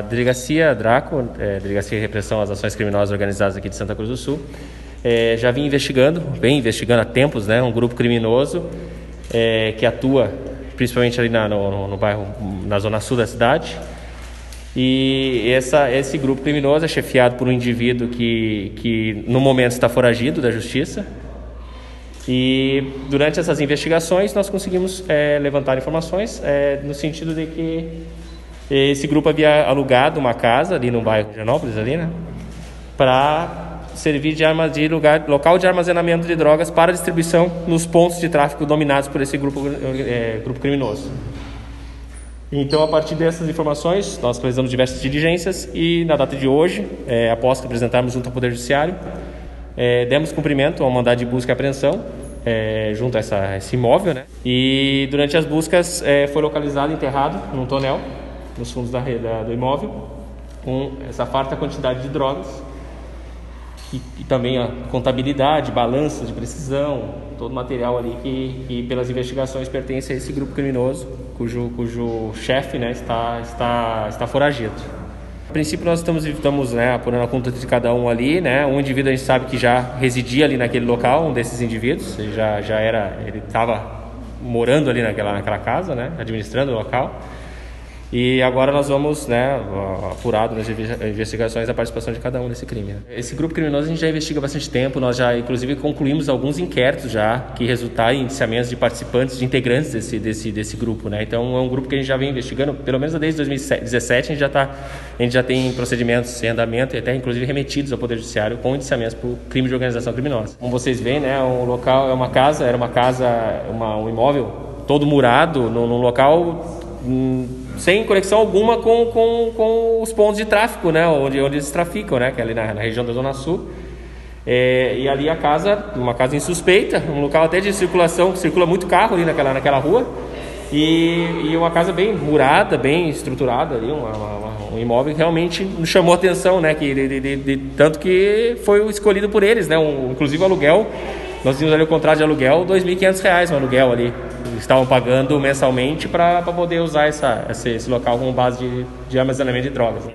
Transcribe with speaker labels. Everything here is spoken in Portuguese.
Speaker 1: A delegacia Draco, é, Delegacia de Repressão às Ações Criminosas Organizadas aqui de Santa Cruz do Sul, é, já vinha investigando, vem investigando há tempos, né, um grupo criminoso é, que atua principalmente ali na, no, no, bairro, na zona sul da cidade. E essa, esse grupo criminoso é chefiado por um indivíduo que, que no momento está foragido da justiça. E durante essas investigações nós conseguimos é, levantar informações é, no sentido de que esse grupo havia alugado uma casa ali no bairro de Janópolis, ali, né? Para servir de, de lugar, local de armazenamento de drogas para distribuição nos pontos de tráfico dominados por esse grupo, é, grupo criminoso. Então, a partir dessas informações, nós realizamos diversas diligências e, na data de hoje, é, após apresentarmos junto ao Poder Judiciário, é, demos cumprimento ao mandado de busca e apreensão é, junto a essa, esse imóvel, né? E durante as buscas foi localizado enterrado num tonel nos fundos da, da, do imóvel, com essa farta quantidade de drogas e, e, também a contabilidade, balanças de precisão, todo o material ali que, que, pelas investigações pertence a esse grupo criminoso, cujo, cujo chefe né, está, está, está foragido. A princípio nós estamos, estamos né, apurando a conta de cada um ali, né? Um indivíduo a gente sabe que já residia ali naquele local, um desses indivíduos, ele já, já era, ele estava morando ali naquela, naquela casa, né? Administrando o local. E agora nós vamos, né, apurar nas investigações a participação de cada um nesse crime. Né? Esse grupo criminoso a gente já investiga bastante tempo, nós já inclusive concluímos alguns inquéritos já que resultaram em indiciamentos de participantes, de integrantes desse, desse, desse grupo, né? Então é um grupo que a gente já vem investigando, pelo menos desde 2017 a gente já tá, a gente já tem procedimentos em andamento e até inclusive remetidos ao Poder Judiciário com indiciamentos por crime de organização criminosa. Como vocês veem, né, o local é uma casa, era uma casa, uma, um imóvel todo murado, num local hum, sem conexão alguma com, com, com os pontos de tráfico, né? Onde, onde eles traficam, né? Que é ali na, na região da Zona Sul. É, e ali a casa, uma casa insuspeita, um local até de circulação, circula muito carro ali naquela, naquela rua. E, e uma casa bem murada, bem estruturada ali, uma, uma, um imóvel que realmente chamou atenção, né? Que, de, de, de, tanto que foi escolhido por eles, né? Um, inclusive o aluguel, nós tínhamos ali o contrato de aluguel, R$ 2.500 um aluguel ali estavam pagando mensalmente para poder usar essa, esse, esse, local como base de, de armazenamento de drogas.